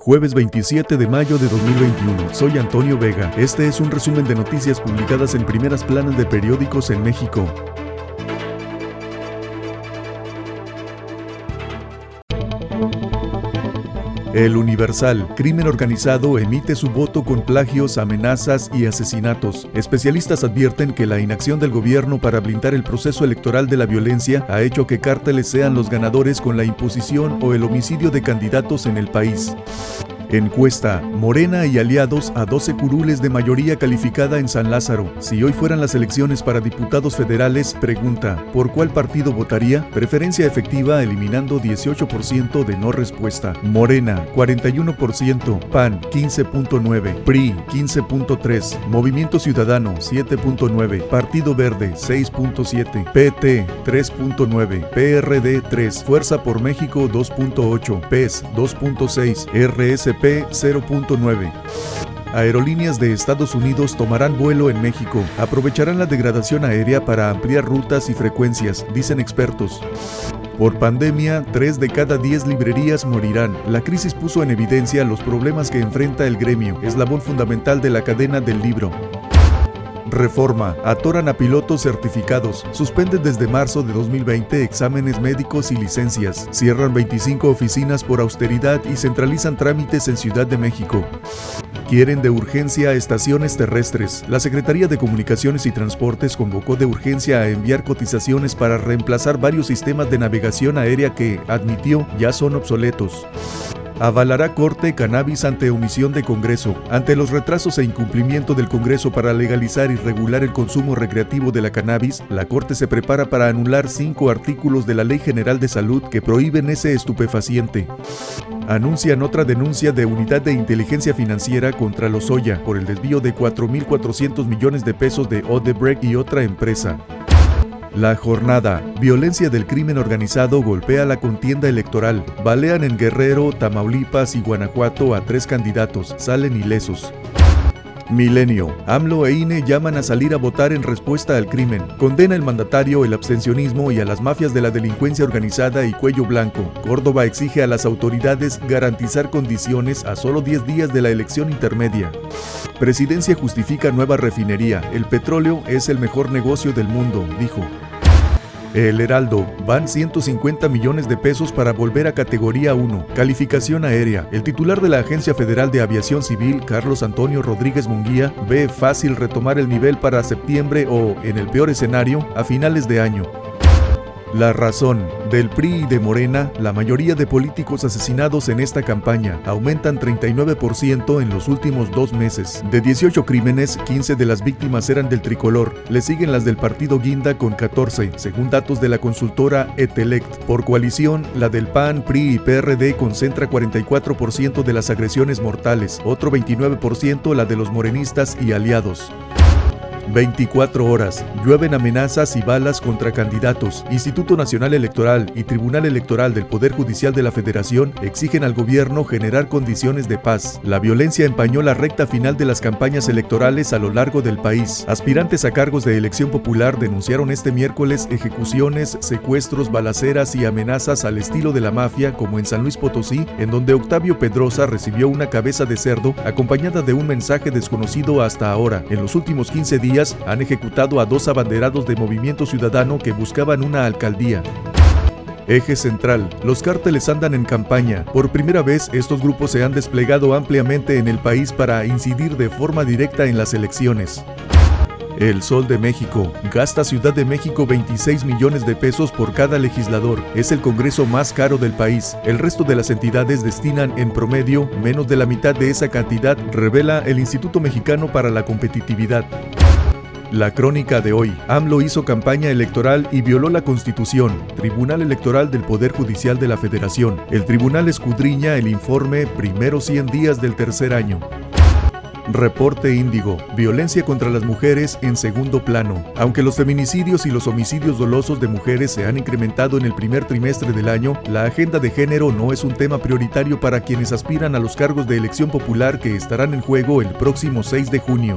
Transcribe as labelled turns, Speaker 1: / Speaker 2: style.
Speaker 1: Jueves 27 de mayo de 2021. Soy Antonio Vega. Este es un resumen de noticias publicadas en primeras planas de periódicos en México. El Universal, crimen organizado, emite su voto con plagios, amenazas y asesinatos. Especialistas advierten que la inacción del gobierno para blindar el proceso electoral de la violencia ha hecho que cárteles sean los ganadores con la imposición o el homicidio de candidatos en el país. Encuesta, Morena y aliados a 12 curules de mayoría calificada en San Lázaro. Si hoy fueran las elecciones para diputados federales, pregunta, ¿por cuál partido votaría? Preferencia efectiva eliminando 18% de no respuesta. Morena, 41%, PAN, 15.9, PRI, 15.3, Movimiento Ciudadano, 7.9, Partido Verde, 6.7, PT, 3.9, PRD, 3, Fuerza por México, 2.8, PES, 2.6, RSP, P0.9. Aerolíneas de Estados Unidos tomarán vuelo en México. Aprovecharán la degradación aérea para ampliar rutas y frecuencias, dicen expertos. Por pandemia, 3 de cada 10 librerías morirán. La crisis puso en evidencia los problemas que enfrenta el gremio, eslabón fundamental de la cadena del libro. Reforma. Atoran a pilotos certificados. Suspenden desde marzo de 2020 exámenes médicos y licencias. Cierran 25 oficinas por austeridad y centralizan trámites en Ciudad de México. Quieren de urgencia estaciones terrestres. La Secretaría de Comunicaciones y Transportes convocó de urgencia a enviar cotizaciones para reemplazar varios sistemas de navegación aérea que, admitió, ya son obsoletos. Avalará Corte cannabis ante omisión de Congreso. Ante los retrasos e incumplimiento del Congreso para legalizar y regular el consumo recreativo de la cannabis, la Corte se prepara para anular cinco artículos de la Ley General de Salud que prohíben ese estupefaciente. Anuncian otra denuncia de Unidad de Inteligencia Financiera contra Lozoya por el desvío de 4.400 millones de pesos de Odebrecht y otra empresa. La jornada. Violencia del crimen organizado golpea la contienda electoral. Balean en Guerrero, Tamaulipas y Guanajuato a tres candidatos. Salen ilesos. Milenio. AMLO e INE llaman a salir a votar en respuesta al crimen. Condena el mandatario el abstencionismo y a las mafias de la delincuencia organizada y cuello blanco. Córdoba exige a las autoridades garantizar condiciones a solo 10 días de la elección intermedia. Presidencia justifica nueva refinería. El petróleo es el mejor negocio del mundo, dijo. El Heraldo, van 150 millones de pesos para volver a categoría 1, calificación aérea. El titular de la Agencia Federal de Aviación Civil, Carlos Antonio Rodríguez Munguía, ve fácil retomar el nivel para septiembre o, en el peor escenario, a finales de año. La razón. Del PRI y de Morena, la mayoría de políticos asesinados en esta campaña aumentan 39% en los últimos dos meses. De 18 crímenes, 15 de las víctimas eran del tricolor. Le siguen las del partido Guinda con 14, según datos de la consultora Etelect. Por coalición, la del PAN, PRI y PRD concentra 44% de las agresiones mortales, otro 29% la de los morenistas y aliados. 24 horas. Llueven amenazas y balas contra candidatos. Instituto Nacional Electoral y Tribunal Electoral del Poder Judicial de la Federación exigen al gobierno generar condiciones de paz. La violencia empañó la recta final de las campañas electorales a lo largo del país. Aspirantes a cargos de elección popular denunciaron este miércoles ejecuciones, secuestros, balaceras y amenazas al estilo de la mafia como en San Luis Potosí, en donde Octavio Pedrosa recibió una cabeza de cerdo acompañada de un mensaje desconocido hasta ahora. En los últimos 15 días han ejecutado a dos abanderados de Movimiento Ciudadano que buscaban una alcaldía. Eje central. Los cárteles andan en campaña. Por primera vez, estos grupos se han desplegado ampliamente en el país para incidir de forma directa en las elecciones. El Sol de México. Gasta Ciudad de México 26 millones de pesos por cada legislador. Es el Congreso más caro del país. El resto de las entidades destinan en promedio menos de la mitad de esa cantidad, revela el Instituto Mexicano para la Competitividad. La crónica de hoy. AMLO hizo campaña electoral y violó la Constitución. Tribunal Electoral del Poder Judicial de la Federación. El tribunal escudriña el informe primeros 100 días del tercer año. Reporte Índigo. Violencia contra las mujeres en segundo plano. Aunque los feminicidios y los homicidios dolosos de mujeres se han incrementado en el primer trimestre del año, la agenda de género no es un tema prioritario para quienes aspiran a los cargos de elección popular que estarán en juego el próximo 6 de junio.